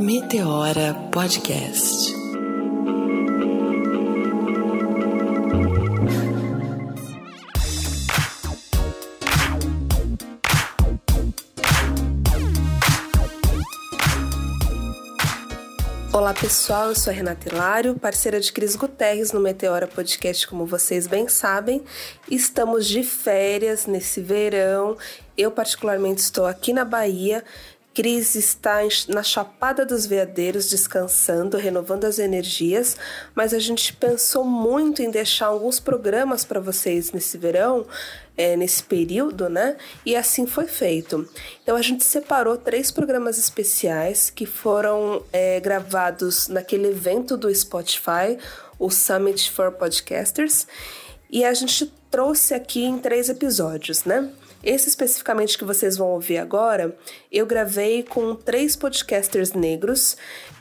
Meteora Podcast. Olá pessoal, eu sou a Renata Hilário, parceira de Cris Guterres no Meteora Podcast, como vocês bem sabem. Estamos de férias nesse verão. Eu, particularmente, estou aqui na Bahia Cris está na Chapada dos Veadeiros descansando, renovando as energias, mas a gente pensou muito em deixar alguns programas para vocês nesse verão, é, nesse período, né? E assim foi feito. Então a gente separou três programas especiais que foram é, gravados naquele evento do Spotify, o Summit for Podcasters, e a gente trouxe aqui em três episódios, né? Esse especificamente que vocês vão ouvir agora, eu gravei com três podcasters negros,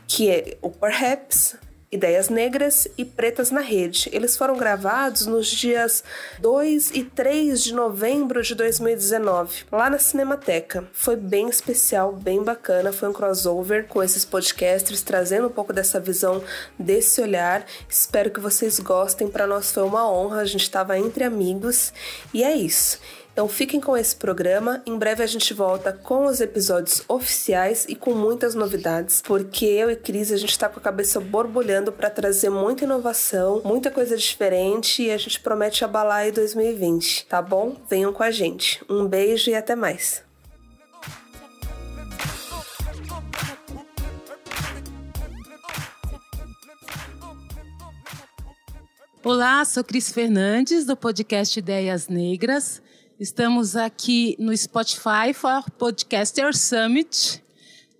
que é o Perhaps, Ideias Negras e Pretas na Rede. Eles foram gravados nos dias 2 e 3 de novembro de 2019, lá na Cinemateca. Foi bem especial, bem bacana. Foi um crossover com esses podcasters, trazendo um pouco dessa visão, desse olhar. Espero que vocês gostem. Para nós foi uma honra, a gente estava entre amigos. E é isso. Então fiquem com esse programa. Em breve a gente volta com os episódios oficiais e com muitas novidades, porque eu e Cris a gente está com a cabeça borbulhando para trazer muita inovação, muita coisa diferente e a gente promete abalar aí 2020, tá bom? Venham com a gente. Um beijo e até mais. Olá, sou Cris Fernandes, do podcast Ideias Negras. Estamos aqui no Spotify for Podcaster Summit,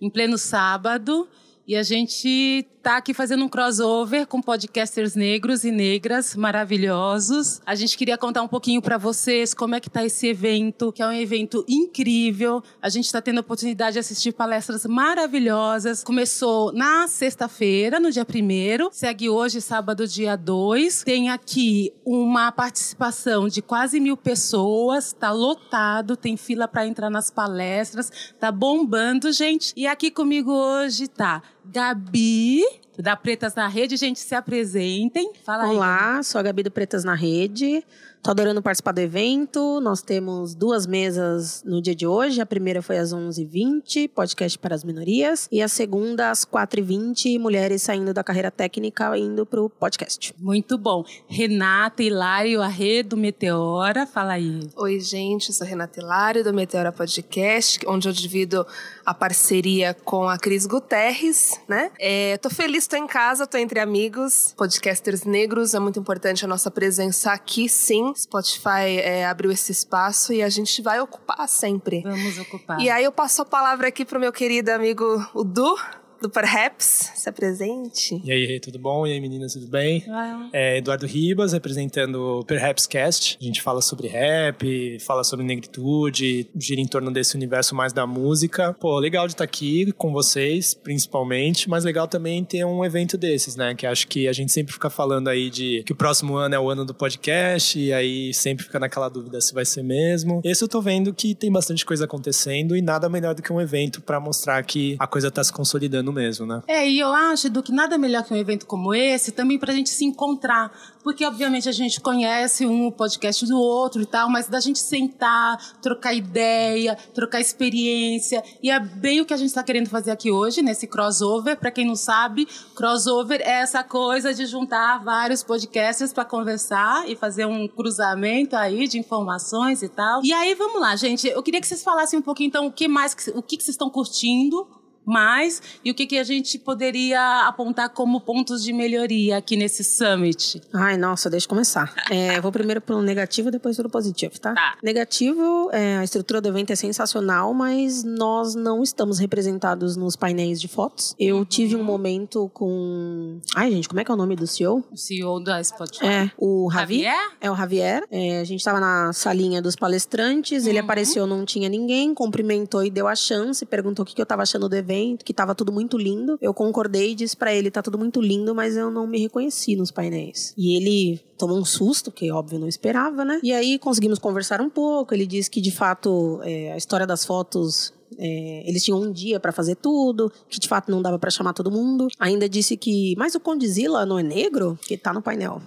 em pleno sábado, e a gente está aqui fazendo um crossover com podcasters negros e negras maravilhosos. A gente queria contar um pouquinho para vocês como é que está esse evento, que é um evento incrível. A gente está tendo a oportunidade de assistir palestras maravilhosas. Começou na sexta-feira, no dia 1 segue hoje, sábado, dia 2. Tem aqui uma participação de quase mil pessoas, está lotado, tem fila para entrar nas palestras, tá bombando, gente. E aqui comigo hoje tá Gabi, da Pretas na Rede. Gente, se apresentem. Fala aí. Olá, sou a Gabi do Pretas na Rede. Tô adorando participar do evento. Nós temos duas mesas no dia de hoje. A primeira foi às 11h20, podcast para as minorias. E a segunda, às 4h20, mulheres saindo da carreira técnica indo para o podcast. Muito bom. Renata Hilário, a rede do Meteora. Fala aí. Oi, gente. Eu sou Renata Hilário, do Meteora Podcast, onde eu divido a parceria com a Cris Guterres, né? É, tô feliz, tô em casa, tô entre amigos, podcasters negros. É muito importante a nossa presença aqui, sim. Spotify é, abriu esse espaço e a gente vai ocupar sempre. Vamos ocupar. E aí eu passo a palavra aqui pro meu querido amigo o Du do Perhaps, se apresente. E aí, tudo bom? E aí, meninas, tudo bem? É Eduardo Ribas, representando o Perhaps Cast. A gente fala sobre rap, fala sobre negritude, gira em torno desse universo mais da música. Pô, legal de estar aqui com vocês, principalmente, mas legal também ter um evento desses, né? Que acho que a gente sempre fica falando aí de que o próximo ano é o ano do podcast, e aí sempre fica naquela dúvida se vai ser mesmo. Esse eu tô vendo que tem bastante coisa acontecendo e nada melhor do que um evento para mostrar que a coisa tá se consolidando mesmo, né? É, e eu acho do que nada melhor que um evento como esse também para a gente se encontrar. Porque, obviamente, a gente conhece um podcast do outro e tal, mas da gente sentar, trocar ideia, trocar experiência. E é bem o que a gente está querendo fazer aqui hoje, nesse crossover. Para quem não sabe, crossover é essa coisa de juntar vários podcasts para conversar e fazer um cruzamento aí de informações e tal. E aí, vamos lá, gente. Eu queria que vocês falassem um pouquinho, então, o que mais, o que vocês estão curtindo mais e o que, que a gente poderia apontar como pontos de melhoria aqui nesse summit? Ai, nossa, deixa eu começar. É, vou primeiro pelo negativo, depois pelo positivo, tá? Tá. Negativo, é, a estrutura do evento é sensacional, mas nós não estamos representados nos painéis de fotos. Eu tive um momento com. Ai, gente, como é que é o nome do CEO? O CEO da Spotify. É, o Javi. Javier? É o Javier. É, a gente estava na salinha dos palestrantes, ele apareceu, não tinha ninguém, cumprimentou e deu a chance, perguntou o que, que eu estava achando do evento evento, que tava tudo muito lindo. Eu concordei e disse para ele: tá tudo muito lindo, mas eu não me reconheci nos painéis. E ele tomou um susto, que óbvio não esperava, né? E aí conseguimos conversar um pouco. Ele disse que de fato é, a história das fotos é, eles tinham um dia para fazer tudo, que de fato não dava para chamar todo mundo. Ainda disse que, mas o Condizila não é negro? Que tá no painel.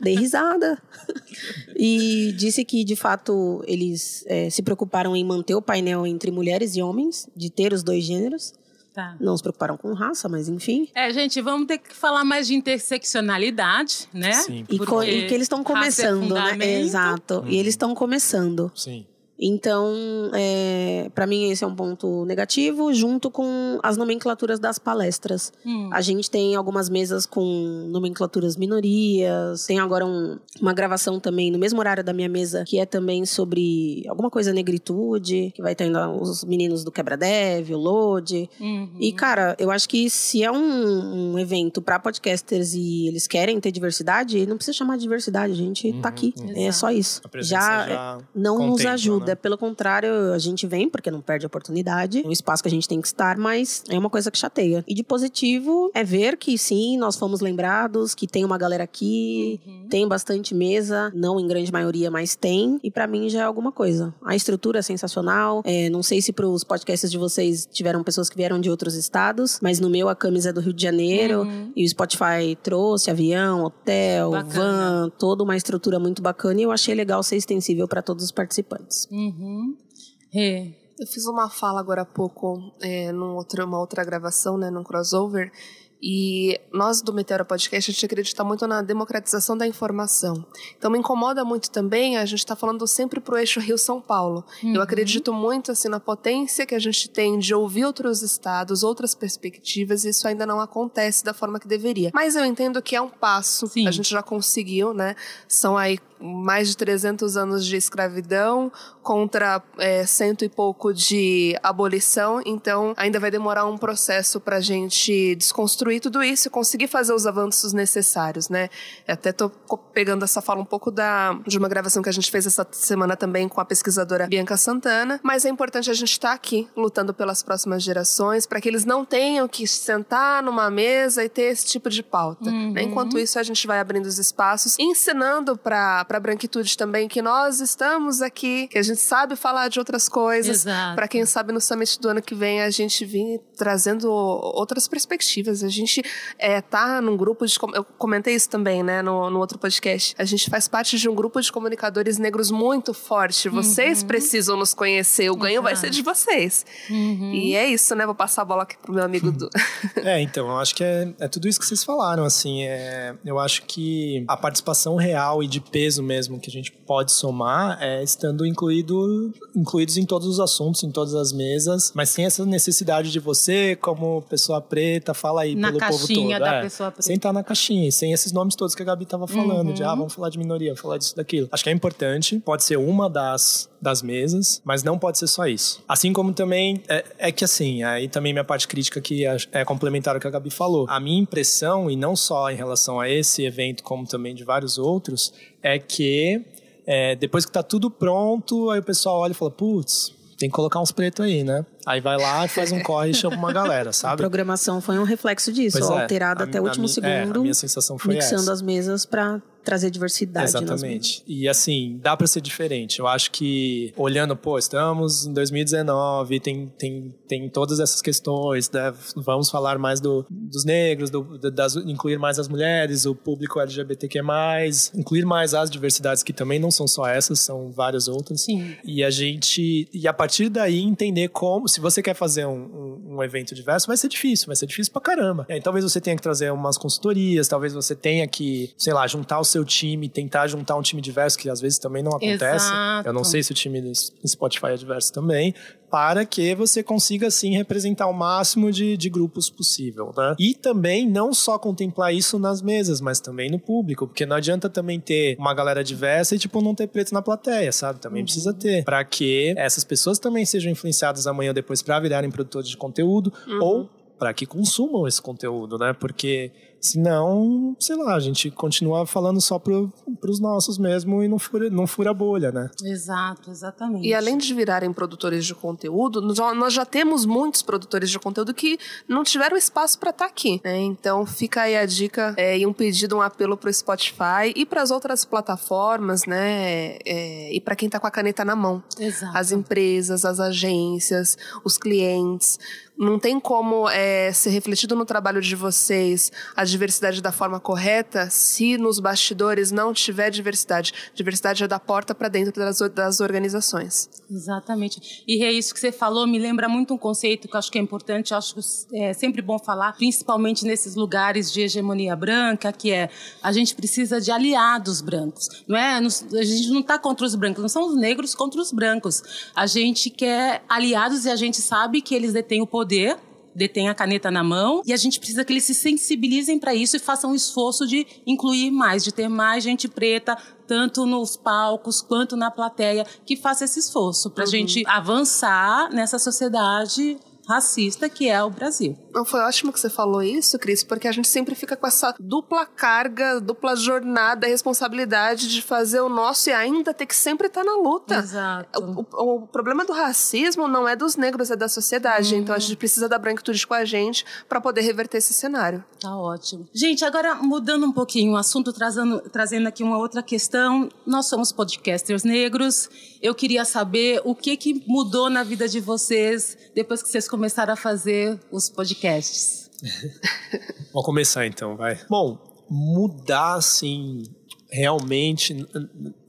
Dei risada. e disse que, de fato, eles é, se preocuparam em manter o painel entre mulheres e homens, de ter os dois gêneros. Tá. Não se preocuparam com raça, mas enfim. É, gente, vamos ter que falar mais de interseccionalidade, né? Sim. E, e que eles estão é começando, é né? Exato. Hum. E eles estão começando. Sim. Então, é, para mim, esse é um ponto negativo, junto com as nomenclaturas das palestras. Hum. A gente tem algumas mesas com nomenclaturas minorias, tem agora um, uma gravação também no mesmo horário da minha mesa, que é também sobre alguma coisa negritude, que vai tendo os meninos do Quebra-Dev, o Load. Uhum. E, cara, eu acho que se é um, um evento para podcasters e eles querem ter diversidade, não precisa chamar de diversidade, a gente tá uhum. tá aqui. Uhum. É só isso. Já, já não nos ajuda. Né? Vida. Pelo contrário, a gente vem porque não perde a oportunidade. É um espaço que a gente tem que estar, mas é uma coisa que chateia. E de positivo é ver que sim, nós fomos lembrados, que tem uma galera aqui, uhum. tem bastante mesa, não em grande maioria, mas tem. E para mim já é alguma coisa. A estrutura é sensacional. É, não sei se para os podcasts de vocês tiveram pessoas que vieram de outros estados, mas no meu a camisa é do Rio de Janeiro uhum. e o Spotify trouxe avião, hotel, bacana. van, toda uma estrutura muito bacana e eu achei legal ser extensível para todos os participantes. Uhum. É. Eu fiz uma fala agora há pouco, é, numa outra, uma outra gravação, né, num crossover, e nós do Meteora Podcast, a gente acredita muito na democratização da informação. Então me incomoda muito também, a gente está falando sempre para o eixo Rio-São Paulo. Uhum. Eu acredito muito assim na potência que a gente tem de ouvir outros estados, outras perspectivas, e isso ainda não acontece da forma que deveria. Mas eu entendo que é um passo, Sim. a gente já conseguiu, né? São aí mais de 300 anos de escravidão contra é, cento e pouco de abolição, então ainda vai demorar um processo para a gente desconstruir tudo isso e conseguir fazer os avanços necessários, né? Até tô pegando essa fala um pouco da, de uma gravação que a gente fez essa semana também com a pesquisadora Bianca Santana, mas é importante a gente estar tá aqui lutando pelas próximas gerações para que eles não tenham que sentar numa mesa e ter esse tipo de pauta. Uhum. Né? Enquanto isso, a gente vai abrindo os espaços, ensinando para para a branquitude também que nós estamos aqui, que a gente sabe falar de outras coisas. Para quem sabe no summit do ano que vem a gente vir trazendo outras perspectivas. A gente é, tá num grupo de eu comentei isso também, né, no, no outro podcast. A gente faz parte de um grupo de comunicadores negros muito forte. Vocês uhum. precisam nos conhecer. O ganho Exato. vai ser de vocês. Uhum. E é isso, né? Vou passar a bola aqui pro meu amigo Du. é, então, eu acho que é, é tudo isso que vocês falaram, assim. É, eu acho que a participação real e de peso peso mesmo que a gente pode somar é estando incluído, incluídos em todos os assuntos, em todas as mesas, mas sem essa necessidade de você, como pessoa preta, fala aí na pelo povo todo. Da é, pessoa preta. Sem estar na caixinha, sem esses nomes todos que a Gabi estava falando, uhum. de ah, vamos falar de minoria, vamos falar disso, daquilo. Acho que é importante, pode ser uma das, das mesas, mas não pode ser só isso. Assim como também, é, é que assim, aí também minha parte crítica que é, é complementar o que a Gabi falou. A minha impressão, e não só em relação a esse evento, como também de vários outros, é que é, depois que tá tudo pronto, aí o pessoal olha e fala, putz, tem que colocar uns pretos aí, né? Aí vai lá e faz um corre e chama uma galera, sabe? A programação foi um reflexo disso, ó, é, alterada até o último a, segundo. É, a minha sensação foi mixando essa. as mesas para trazer diversidade. Exatamente. E assim, dá para ser diferente. Eu acho que olhando, pô, estamos em 2019, tem, tem, tem todas essas questões, né? vamos falar mais do, dos negros, do, das, incluir mais as mulheres, o público LGBTQ+, incluir mais as diversidades que também não são só essas, são várias outras. Sim. E a gente, e a partir daí entender como, se você quer fazer um, um, um evento diverso, vai ser difícil, vai ser difícil pra caramba. Aí, talvez você tenha que trazer umas consultorias, talvez você tenha que, sei lá, juntar o seu seu time, tentar juntar um time diverso, que às vezes também não acontece. Exato. Eu não sei se o time do Spotify é diverso também, para que você consiga, assim, representar o máximo de, de grupos possível, né? E também não só contemplar isso nas mesas, mas também no público, porque não adianta também ter uma galera diversa e, tipo, não ter preto na plateia, sabe? Também uhum. precisa ter, para que essas pessoas também sejam influenciadas amanhã ou depois para virarem produtores de conteúdo, uhum. ou para que consumam esse conteúdo, né? Porque Senão, sei lá, a gente continua falando só para os nossos mesmo e não fura, não fura a bolha, né? Exato, exatamente. E além de virarem produtores de conteúdo, nós já temos muitos produtores de conteúdo que não tiveram espaço para estar tá aqui. Né? Então fica aí a dica é, e um pedido, um apelo para o Spotify e para as outras plataformas, né? É, e para quem está com a caneta na mão. Exato. As empresas, as agências, os clientes não tem como é, ser refletido no trabalho de vocês a diversidade da forma correta se nos bastidores não tiver diversidade. Diversidade é da porta para dentro das, das organizações. Exatamente. E é isso que você falou, me lembra muito um conceito que acho que é importante, acho que é sempre bom falar, principalmente nesses lugares de hegemonia branca, que é a gente precisa de aliados brancos. Não é? A gente não está contra os brancos, não são os negros contra os brancos. A gente quer aliados e a gente sabe que eles detêm o poder, detém a caneta na mão, e a gente precisa que eles se sensibilizem para isso e façam um esforço de incluir mais, de ter mais gente preta, tanto nos palcos quanto na plateia, que faça esse esforço para a uhum. gente avançar nessa sociedade racista que é o Brasil. Não, foi ótimo que você falou isso, Cris, porque a gente sempre fica com essa dupla carga, dupla jornada, responsabilidade de fazer o nosso e ainda ter que sempre estar na luta. Exato. O, o, o problema do racismo não é dos negros, é da sociedade. Uhum. Então a gente precisa da branquitude com a gente para poder reverter esse cenário. Tá ótimo. Gente, agora mudando um pouquinho o assunto, trazendo, trazendo aqui uma outra questão. Nós somos podcasters negros. Eu queria saber o que, que mudou na vida de vocês depois que vocês começaram a fazer os podcasts? Vamos começar então, vai. Bom, mudar assim realmente,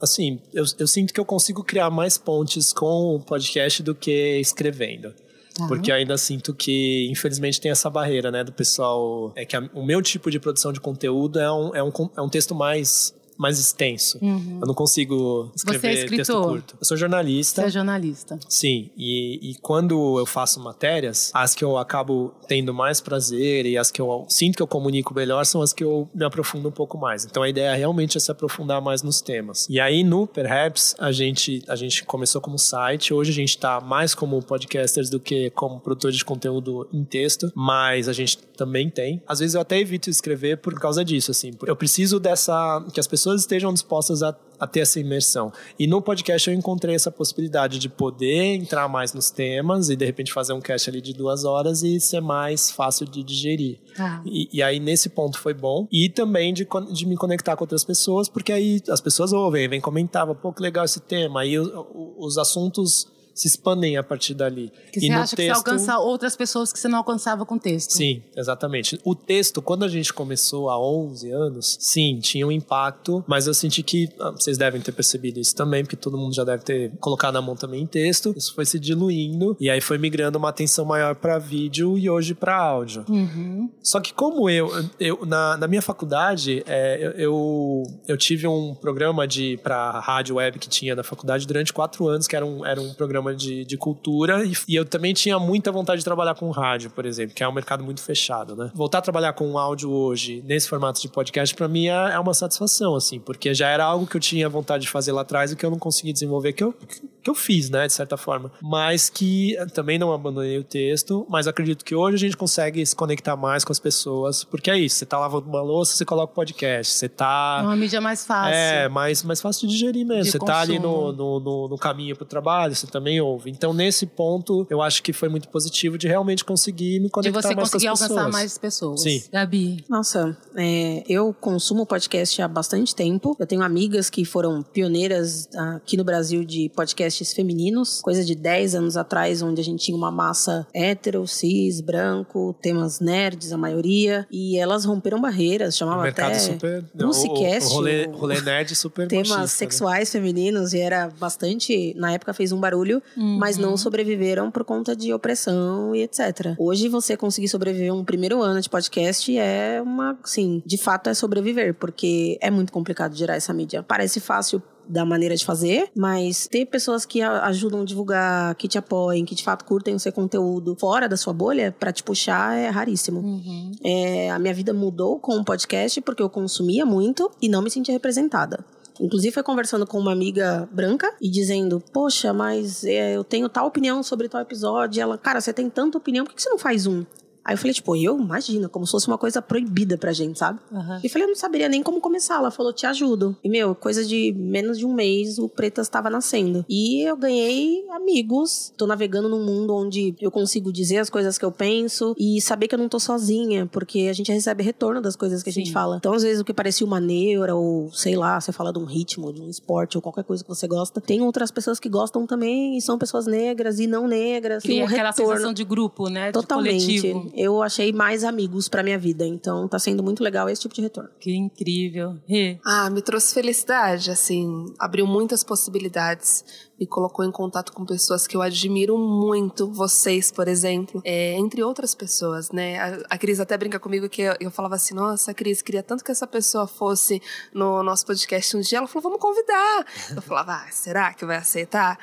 assim, eu, eu, sinto que eu consigo criar mais pontes com o podcast do que escrevendo. Tá. Porque ainda sinto que, infelizmente, tem essa barreira, né, do pessoal. É que a, o meu tipo de produção de conteúdo é um, é um, é um texto mais mais extenso. Uhum. Eu não consigo escrever Você é texto curto. Eu sou jornalista. Você é jornalista. Sim, e, e quando eu faço matérias, as que eu acabo tendo mais prazer e as que eu sinto que eu comunico melhor são as que eu me aprofundo um pouco mais. Então a ideia realmente é se aprofundar mais nos temas. E aí no Perhaps a gente a gente começou como site, hoje a gente está mais como podcasters do que como produtores de conteúdo em texto, mas a gente também tem. Às vezes eu até evito escrever por causa disso, assim. Eu preciso dessa que as pessoas pessoas estejam dispostas a, a ter essa imersão. E no podcast eu encontrei essa possibilidade de poder entrar mais nos temas e de repente fazer um cast ali de duas horas e ser mais fácil de digerir. Ah. E, e, aí nesse ponto foi bom. E também de, de me conectar com outras pessoas, porque aí as pessoas ouvem, vêm comentar, pô, que legal esse tema. Aí os, os assuntos se expandem a partir dali. Que e você acha texto... que você alcança outras pessoas que você não alcançava com o texto. Sim, exatamente. O texto, quando a gente começou há 11 anos, sim, tinha um impacto, mas eu senti que ah, vocês devem ter percebido isso também, porque todo mundo já deve ter colocado a mão também em texto. Isso foi se diluindo e aí foi migrando uma atenção maior para vídeo e hoje para áudio. Uhum. Só que como eu, eu na, na minha faculdade, é, eu, eu tive um programa de para rádio web que tinha na faculdade durante quatro anos, que era um, era um programa programa de, de cultura e, e, eu também tinha muita vontade de trabalhar com rádio, por exemplo, que é um mercado muito fechado, né? Voltar a trabalhar com áudio hoje, nesse formato de podcast, para mim é, é, uma satisfação, assim, porque já era algo que eu tinha vontade de fazer lá atrás e que eu não consegui desenvolver, que eu, que eu fiz, né, de certa forma. Mas que também não abandonei o texto, mas acredito que hoje a gente consegue se conectar mais com as pessoas, porque é isso, você tá lavando uma louça, você coloca o podcast, você tá... É uma mídia mais fácil. É, mais, mais fácil de digerir mesmo. De você consumo. tá ali no, no, no, no caminho pro trabalho, você também também ouve. Então, nesse ponto, eu acho que foi muito positivo de realmente conseguir me conectar mais com as pessoas. De você conseguir alcançar mais pessoas. Sim. Gabi. Nossa, é, eu consumo podcast há bastante tempo. Eu tenho amigas que foram pioneiras aqui no Brasil de podcasts femininos, coisa de 10 anos atrás, onde a gente tinha uma massa hétero, cis, branco, temas nerds, a maioria, e elas romperam barreiras, chamava até super, Musicast. O, o, rolê, rolê nerd super Temas machista, né? sexuais né? femininos, e era bastante, na época fez um barulho uhum. mas não sobreviveram por conta de opressão e etc. Hoje você conseguir sobreviver um primeiro ano de podcast é uma, sim, de fato é sobreviver, porque é muito complicado gerar essa mídia. Parece fácil da maneira de fazer, mas ter pessoas que ajudam a divulgar, que te apoiem, que de fato curtem o seu conteúdo fora da sua bolha para te puxar é raríssimo. Uhum. É, a minha vida mudou com o podcast porque eu consumia muito e não me sentia representada. Inclusive foi conversando com uma amiga branca e dizendo: Poxa, mas é, eu tenho tal opinião sobre tal episódio. E ela, cara, você tem tanta opinião, por que você não faz um? Aí eu falei, tipo, eu? Imagina, como se fosse uma coisa proibida pra gente, sabe? Aham. E falei, eu não saberia nem como começar. Ela falou, te ajudo. E, meu, coisa de menos de um mês, o Pretas estava nascendo. E eu ganhei amigos. Tô navegando num mundo onde eu consigo dizer as coisas que eu penso e saber que eu não tô sozinha, porque a gente recebe retorno das coisas que a gente Sim. fala. Então, às vezes, o que parecia uma neura, ou sei lá, você fala de um ritmo, de um esporte, ou qualquer coisa que você gosta, tem outras pessoas que gostam também e são pessoas negras e não negras. E o aquela retorno- sensação de grupo, né? Totalmente. De coletivo. Eu achei mais amigos pra minha vida. Então tá sendo muito legal esse tipo de retorno. Que incrível. Rê. Ah, me trouxe felicidade, assim, abriu muitas possibilidades, me colocou em contato com pessoas que eu admiro muito, vocês, por exemplo, é, entre outras pessoas, né? A, a Cris até brinca comigo que eu, eu falava assim, nossa, Cris, queria tanto que essa pessoa fosse no nosso podcast um dia. Ela falou, vamos convidar. Eu falava, ah, será que vai aceitar?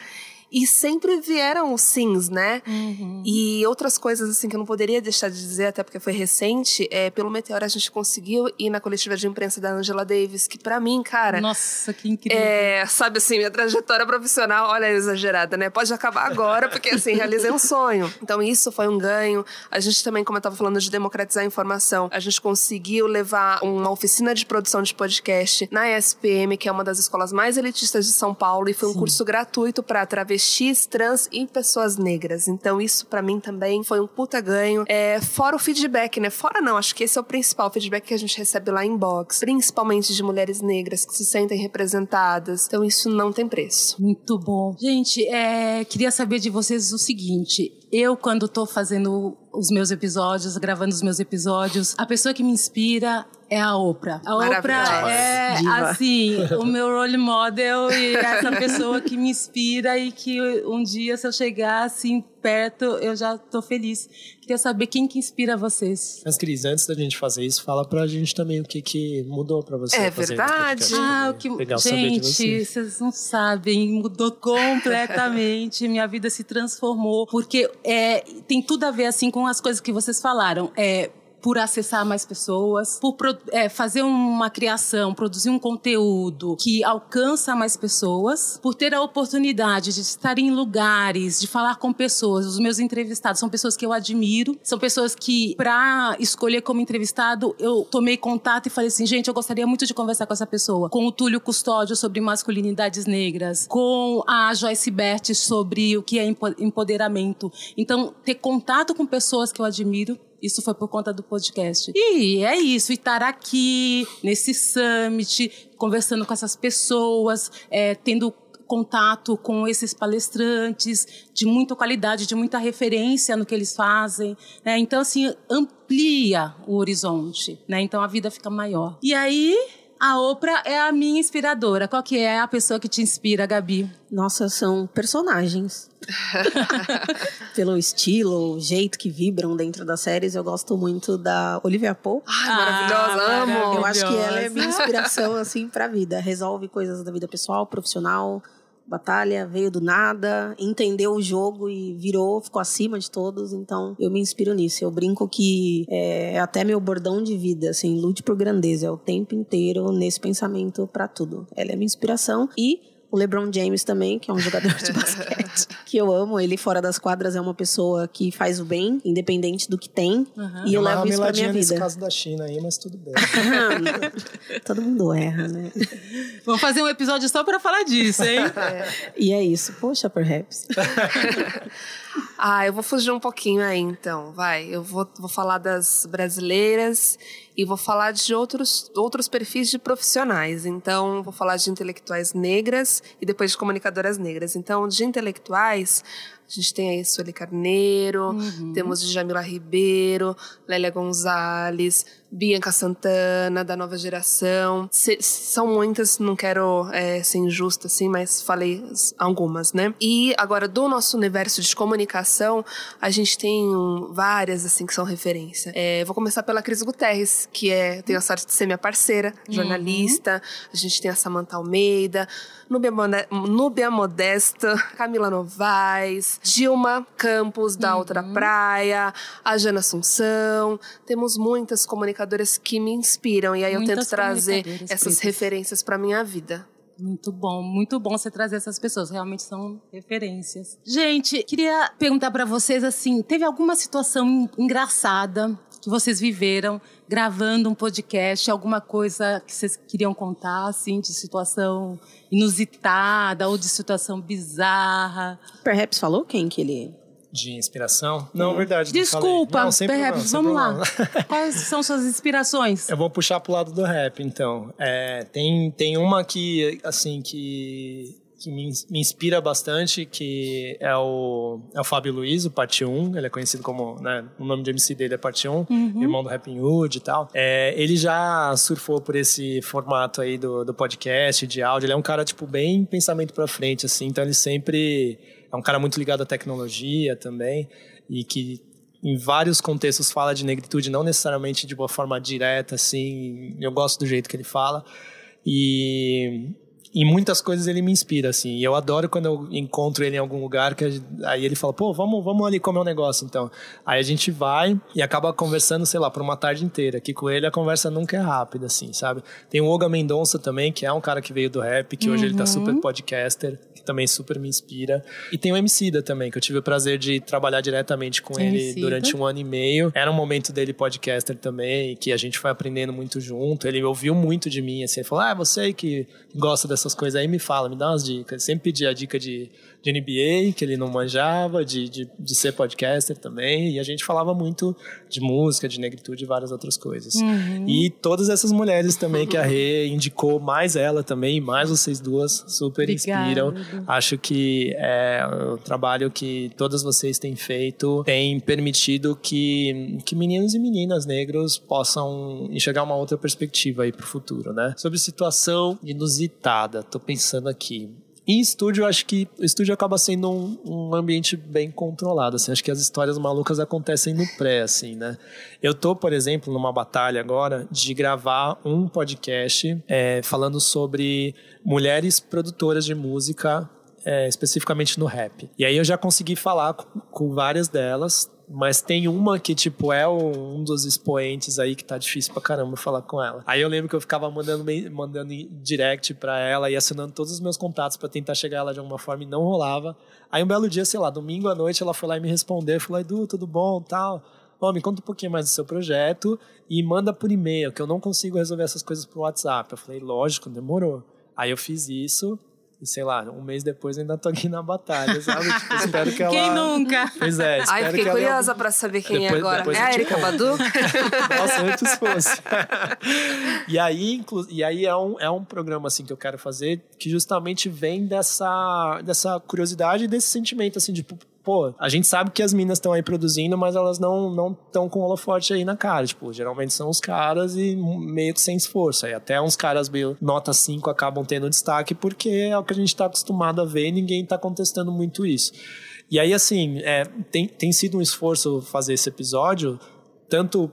E sempre vieram os sims, né? E outras coisas, assim, que eu não poderia deixar de dizer, até porque foi recente, é, pelo Meteoro a gente conseguiu ir na coletiva de imprensa da Angela Davis, que pra mim, cara, Nossa, que incrível. é, sabe assim, minha trajetória profissional, olha, exagerada, né? Pode acabar agora, porque assim, realizei um sonho. Então, isso foi um ganho. A gente também, como eu tava falando, de democratizar a informação, a gente conseguiu levar uma oficina de produção de podcast na ESPM, que é uma das escolas mais elitistas de São Paulo, e foi um curso gratuito para travestis, trans e pessoas negras. Então, isso pra mim também foi um puta ganho. É, fora o feedback, né? Fora não, acho que esse é o principal feedback que a gente recebe lá em box, principalmente de mulheres negras que se sentem representadas. Então, isso não tem preço. Muito bom. Gente, é, queria saber de vocês o seguinte. Eu, quando tô fazendo os meus episódios, gravando os meus episódios, a pessoa que me inspira é a Oprah. A Oprah é, Diva. assim, o meu role model e essa pessoa que me inspira e que um dia, se eu chegar assim perto, eu já tô feliz. Queria saber quem que inspira vocês. Mas, Cris, antes da gente fazer isso, fala pra gente também o que, que mudou pra você. É verdade. Ah, o que Legal gente, você. vocês não sabem, mudou completamente, minha vida se transformou, porque é, tem tudo a ver assim com as coisas que vocês falaram. É por acessar mais pessoas, por é, fazer uma criação, produzir um conteúdo que alcança mais pessoas, por ter a oportunidade de estar em lugares, de falar com pessoas. Os meus entrevistados são pessoas que eu admiro, são pessoas que, para escolher como entrevistado, eu tomei contato e falei assim: gente, eu gostaria muito de conversar com essa pessoa. Com o Túlio Custódio sobre masculinidades negras, com a Joyce Bert sobre o que é empo- empoderamento. Então, ter contato com pessoas que eu admiro isso foi por conta do podcast. E é isso, estar aqui nesse summit, conversando com essas pessoas, é, tendo contato com esses palestrantes de muita qualidade, de muita referência no que eles fazem. né? Então, assim, amplia o horizonte. Né? Então, a vida fica maior. E aí, a Oprah é a minha inspiradora. Qual que é a pessoa que te inspira, Gabi? Nossa, são personagens. Pelo estilo, o jeito que vibram dentro das séries, eu gosto muito da Olivia Pope. Ai, maravilhosa, Ah, amo. Eu acho que ela é minha inspiração, assim, pra vida. Resolve coisas da vida pessoal, profissional, batalha, veio do nada, entendeu o jogo e virou, ficou acima de todos. Então, eu me inspiro nisso. Eu brinco que é até meu bordão de vida, assim, lute por grandeza. É o tempo inteiro nesse pensamento pra tudo. Ela é minha inspiração e... O LeBron James também, que é um jogador de basquete, que eu amo. Ele fora das quadras é uma pessoa que faz o bem, independente do que tem. E eu Deu uma levo isso pra minha rameladinha nesse vida. caso da China aí, mas tudo bem. Todo mundo erra, né? Vamos fazer um episódio só para falar disso, hein? E é isso. Poxa, perhaps. Ah, eu vou fugir um pouquinho aí, então. Vai, eu vou, vou falar das brasileiras e vou falar de outros, outros perfis de profissionais. Então, vou falar de intelectuais negras e depois de comunicadoras negras. Então, de intelectuais, a gente tem aí Sueli Carneiro, temos Jamila Ribeiro, Lélia Gonzalez, Bianca Santana, da nova geração. Se- são muitas, não quero é, ser injusta, assim, mas falei as- algumas, né? E agora, do nosso universo de comunicação, a gente tem várias, assim, que são referência. É, vou começar pela Cris Guterres, que é, tenho a sorte de ser minha parceira, jornalista. A gente tem a Samantha Almeida, Núbia, Mone- Núbia Modesto, Camila Novaes, Dilma Campos, da Outra Praia, a Jana Assunção. Temos muitas comunicadoras que me inspiram e aí eu Muitas tento trazer essas referências para minha vida. Muito bom, muito bom você trazer essas pessoas, realmente são referências. Gente, queria perguntar para vocês assim, teve alguma situação engraçada que vocês viveram gravando um podcast, alguma coisa que vocês queriam contar, assim, de situação inusitada ou de situação bizarra? Perhaps falou quem que ele de inspiração? Não, verdade. Desculpa, não, sem Perhaps, vamos lá. Quais são suas inspirações? Eu vou puxar pro lado do rap, então. É, tem, tem uma que, assim, que que me, me, inspira bastante, que é o, é o Fábio Luiz, o Parte 1. Ele é conhecido como, né, o nome de MC dele é Parte 1, uhum. irmão do Rapping Hood e tal. É, ele já surfou por esse formato aí do, do podcast, de áudio. Ele é um cara, tipo, bem pensamento pra frente, assim. Então ele sempre é um cara muito ligado à tecnologia também e que em vários contextos fala de negritude, não necessariamente de uma forma direta, assim. Eu gosto do jeito que ele fala. E em muitas coisas ele me inspira, assim. E eu adoro quando eu encontro ele em algum lugar, que aí ele fala, pô, vamos, vamos ali comer um negócio, então. Aí a gente vai e acaba conversando, sei lá, por uma tarde inteira. Aqui com ele a conversa nunca é rápida, assim, sabe? Tem o Olga Mendonça também, que é um cara que veio do rap, que uhum. hoje ele tá super uhum. podcaster, que também super me inspira. E tem o Emicida também, que eu tive o prazer de trabalhar diretamente com ele Emicida. durante um ano e meio. Era um momento dele podcaster também, que a gente foi aprendendo muito junto. Ele ouviu muito de mim, assim, ele falou, ah, você que gosta dessa essas coisas aí, me fala, me dá umas dicas. Sempre pedi a dica de, de NBA, que ele não manjava, de, de, de, ser podcaster também, e a gente falava muito de música, de negritude e várias outras coisas. Uhum. E todas essas mulheres também que a Rê indicou, mais ela também, mais vocês duas, super Obrigada. inspiram. Acho que é, o trabalho que todas vocês têm feito tem permitido que, que meninos e meninas negros possam enxergar uma outra perspectiva aí para o futuro, né? Sobre situação inusitada, tô pensando aqui. Em estúdio, acho que o estúdio acaba sendo um, um, ambiente bem controlado, assim. Acho que as histórias malucas acontecem no pré, assim, né? Eu tô, por exemplo, numa batalha agora de gravar um podcast é, falando sobre mulheres produtoras de música é, especificamente no rap. E aí eu já consegui falar com, com várias delas, mas tem uma que, tipo, é um dos expoentes aí que tá difícil pra caramba falar com ela. Aí eu lembro que eu ficava mandando, mandando direct pra ela e assinando todos os meus contatos para tentar chegar ela de alguma forma e não rolava. Aí um belo dia, sei lá, domingo à noite, ela foi lá e me respondeu. Falou, Edu, tudo bom, tal. Ó, me conta um pouquinho mais do seu projeto e manda por e-mail, que eu não consigo resolver essas coisas por WhatsApp. Eu falei, lógico, demorou. Aí eu fiz isso e sei lá, um mês depois ainda tô aqui na batalha, sabe? Tipo, espero que ela. Quem nunca? Pois é, espero Ai, fiquei que curiosa ela... pra saber quem é depois, é agora. Depois é a Erika Badu? Nossa, antes fosse. e aí, inclu... e aí é, um, é um programa assim que eu quero fazer que justamente vem dessa, dessa curiosidade e desse sentimento assim de pô, a gente sabe que as minas estão aí produzindo, mas elas não não estão com holofote aí na cara. Tipo, geralmente são os caras e meio que sem esforço. Aí até uns caras meio nota 5 acabam tendo destaque porque é o que a gente está acostumado a ver e ninguém está contestando muito isso. E aí, assim, é, tem, tem sido um esforço fazer esse episódio, tanto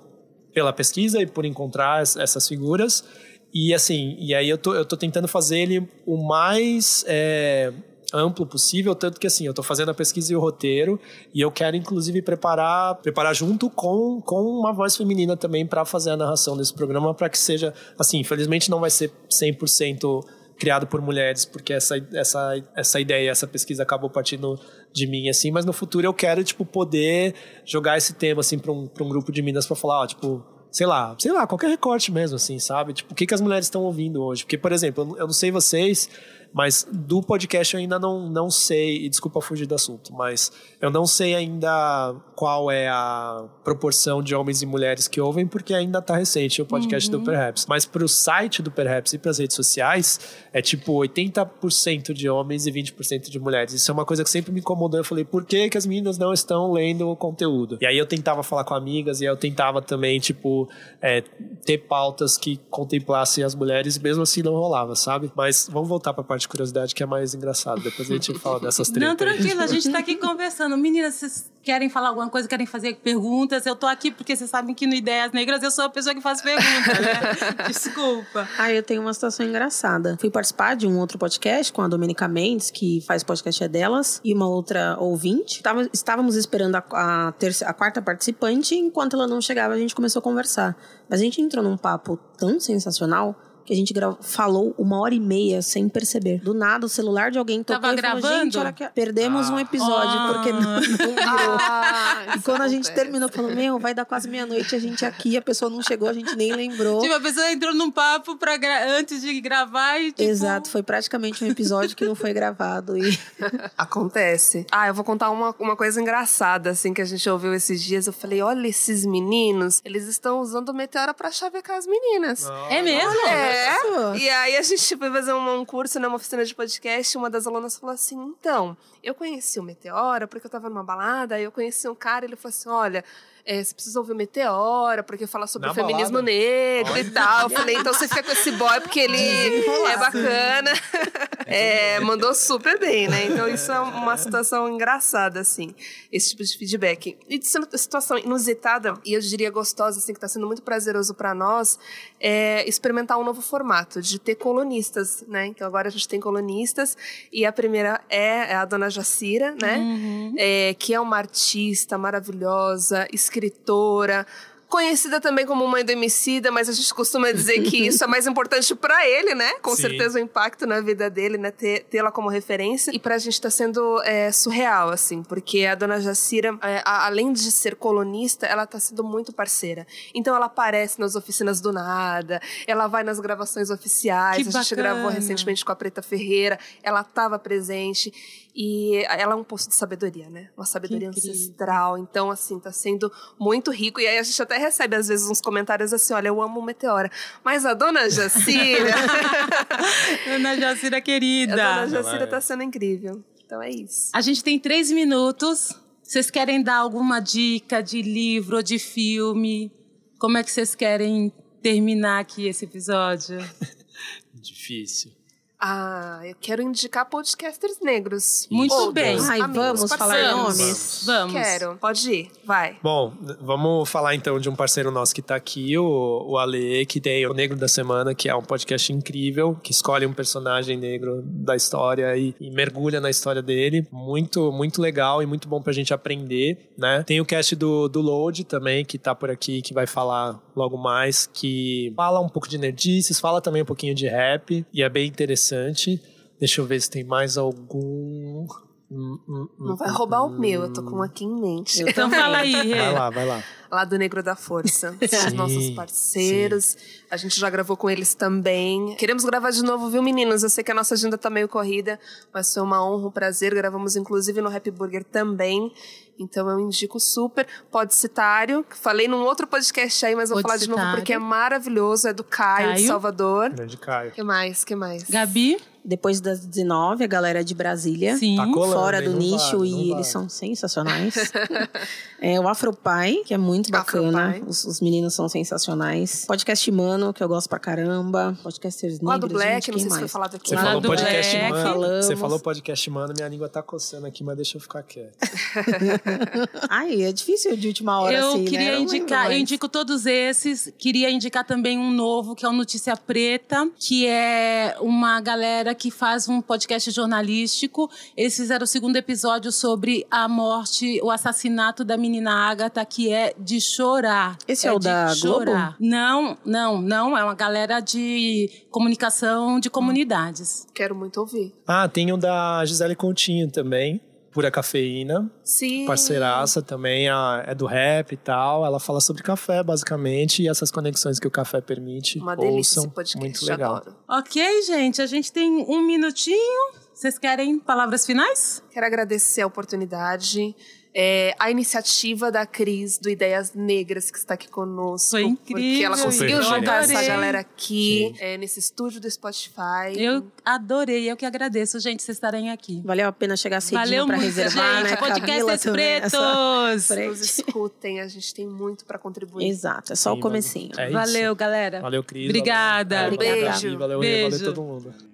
pela pesquisa e por encontrar essas figuras. E assim, e aí eu tô, eu tô tentando fazer ele o mais. É, amplo possível, tanto que assim, eu estou fazendo a pesquisa e o roteiro e eu quero inclusive preparar, preparar junto com, com uma voz feminina também para fazer a narração desse programa para que seja, assim, infelizmente não vai ser 100% criado por mulheres, porque essa, essa, essa ideia, essa pesquisa acabou partindo de mim, assim, mas no futuro eu quero, tipo, poder jogar esse tema, assim, para um, um grupo de minas para falar, ó, tipo, sei lá, sei lá, qualquer recorte mesmo, assim, sabe? Tipo, o que, que as mulheres estão ouvindo hoje? Porque, por exemplo, eu não sei vocês, mas do podcast eu ainda não, não sei, e desculpa fugir do assunto, mas eu não sei ainda qual é a proporção de homens e mulheres que ouvem, porque ainda está recente o podcast uhum. do Perhaps. Mas para o site do Perhaps e para as redes sociais, é tipo 80% de homens e 20% de mulheres. Isso é uma coisa que sempre me incomodou. Eu falei, por que, que as meninas não estão lendo o conteúdo? E aí eu tentava falar com amigas e eu tentava também, tipo, é, ter pautas que contemplassem as mulheres, mesmo assim não rolava, sabe? Mas vamos voltar para a parte de curiosidade que é mais engraçada. Depois a gente fala dessas tretas. Não, tranquilo, a gente está aqui conversando. Meninas, vocês querem falar alguma coisa, querem fazer perguntas? Eu tô aqui porque vocês sabem que no Ideias Negras eu sou a pessoa que faz perguntas, né? Desculpa. Ah, eu tenho uma situação engraçada. Fui participar de um outro podcast com a Domenica Mendes, que faz podcast é delas, e uma outra ouvinte. estávamos esperando a, a, terça, a quarta participante, enquanto ela não chegava, a gente começou a conversar. Mas a gente entrou num papo tão sensacional que a gente falou uma hora e meia sem perceber. Do nada, o celular de alguém tocou Tava e gravando? falou, gente, olha que perdemos um episódio, Ah. porque não, não virou. Ah, E quando a gente acontece. terminou, falou, meu, vai dar quase meia-noite, a gente aqui, a pessoa não chegou, a gente nem lembrou. Tipo, a pessoa entrou num papo pra gra- antes de gravar e tipo... Exato, foi praticamente um episódio que não foi gravado. E Acontece. Ah, eu vou contar uma, uma coisa engraçada, assim, que a gente ouviu esses dias. Eu falei, olha esses meninos, eles estão usando o Meteora pra chavecar as meninas. É mesmo? É. Nossa. E aí a gente foi fazer um, um curso, né, uma oficina de podcast, e uma das alunas falou assim, então, eu conheci o Meteora porque eu tava numa balada, aí eu conheci um cara, ele falou assim, olha... é, você precisa ouvir o Meteora, porque fala sobre Na o feminismo balada? negro e tal. Eu falei, então você fica com esse boy porque ele é bacana. É, mandou super bem, né? Então isso é uma situação engraçada, assim, esse tipo de feedback. E de situação inusitada, e eu diria gostosa, assim, que tá sendo muito prazeroso para nós, é experimentar um novo formato, de ter colunistas, né? Então agora a gente tem colunistas, e a primeira é a dona Jacira, né? É, que é uma artista maravilhosa, escritora, Conhecida também como mãe do Emicida, mas a gente costuma dizer que isso é mais importante pra ele, né? Com Sim. certeza o impacto na vida dele, né? Tê-la como referência. E pra gente tá sendo é, surreal, assim, porque a dona Jacira, é, a- além de ser colunista, ela tá sendo muito parceira. Então ela aparece nas oficinas do nada, ela vai nas gravações oficiais. Que a gente bacana. gravou recentemente com a Preta Ferreira, ela tava presente. E ela é um poço de sabedoria, né? Uma sabedoria ancestral. Então, assim, tá sendo muito rico. E aí a gente até recebe, às vezes, uns comentários assim: olha, eu amo o Meteora. Mas a dona Jacira. Ana Jacira a querida. dona Jacira é- tá sendo incrível. Então é isso. A gente tem três minutos. Vocês querem dar alguma dica de livro ou de filme? Como é que vocês querem terminar aqui esse episódio? Difícil. Ah, eu quero indicar podcasters negros. Muito Outros, bem. Ai, amigos, vamos falar parceiros. nomes? Vamos. Quero. Pode ir. Vai. Bom, vamos falar então de um parceiro nosso que tá aqui, o, o Ale, que tem o Negro da Semana, que é um podcast incrível, que escolhe um personagem negro da história e, e mergulha na história dele. Muito, muito legal e muito bom pra gente aprender, né? Tem o cast do, do Load também, que tá por aqui, que vai falar logo mais, que fala um pouco de nerdices, fala também um pouquinho de rap, e é bem interessante. Deixa eu ver se tem mais algum... Hum, hum, hum, Não vai hum, roubar o hum. meu, eu tô com um aqui em mente. Então fala aí. Vai lá, vai lá. Lá do Negro da Força. São os Sim, nossos parceiros. A gente já gravou com eles também. Queremos gravar de novo, viu, meninos? Eu sei que a nossa agenda tá meio corrida, mas foi uma honra, um prazer. Gravamos inclusive no Happy Burger também. Então eu indico super. Podcitário, que falei num outro podcast aí, mas vou falar de novo porque é maravilhoso. É do Caio, de Caio. Salvador. Grande Caio. que mais? que mais? Gabi? depois das 19, a galera de Brasília. Sim. Tá colando, Fora do nicho vale, e eles são sensacionais. é, o Afropai, que é muito bacana. Afropai. Os, os meninos são sensacionais. Podcast Mano, que eu gosto pra caramba. Podcasters Lá negros. do Black, gente, não quem sei se foi mais? falado aqui. Você Lá falou do podcast Black. mano. Falamos. Você falou podcast mano, minha língua tá coçando aqui, mas deixa eu ficar quieto. Ai, é difícil de última hora, eu assim, né? queria lembro indicar, eu mais. indico todos esses. Queria indicar também um novo, que é o Notícia Preta, que é uma galera que faz um podcast jornalístico. Eles fizeram o segundo episódio sobre a morte, o assassinato da menina Agatha, que é de chorar. Esse é o de da chorar. Não, não, não. É uma galera de comunicação de comunidades. Quero muito ouvir. Ah, tem o da Gisele Coutinho também. Pura Cafeína, Sim. parceiraça também, a- é do rap e tal. Ela fala sobre café, basicamente, e essas conexões que o café permite. Uma delícia Ouçam, podcast, muito legal. adoro. Ok, gente, a gente tem um minutinho. Vocês querem palavras finais? Quero agradecer a oportunidade, é, a iniciativa da Cris do Ideias Negras que está aqui conosco. Foi incrível, Porque ela conseguiu juntar essa galera aqui é, nesse estúdio do Spotify. Eu adorei, eu que agradeço, gente, vocês estarem aqui. Valeu a pena chegar cedinho Valeu pra muito, reservar, gente. né? Essa pretos. Nos escutem, a gente tem muito para contribuir. Exato, é só Sim, o comecinho. É. Valeu, galera. Valeu, Cris. Obrigada. Valeu, valeu, Beijo. Valeu, Beijo. valeu todo mundo.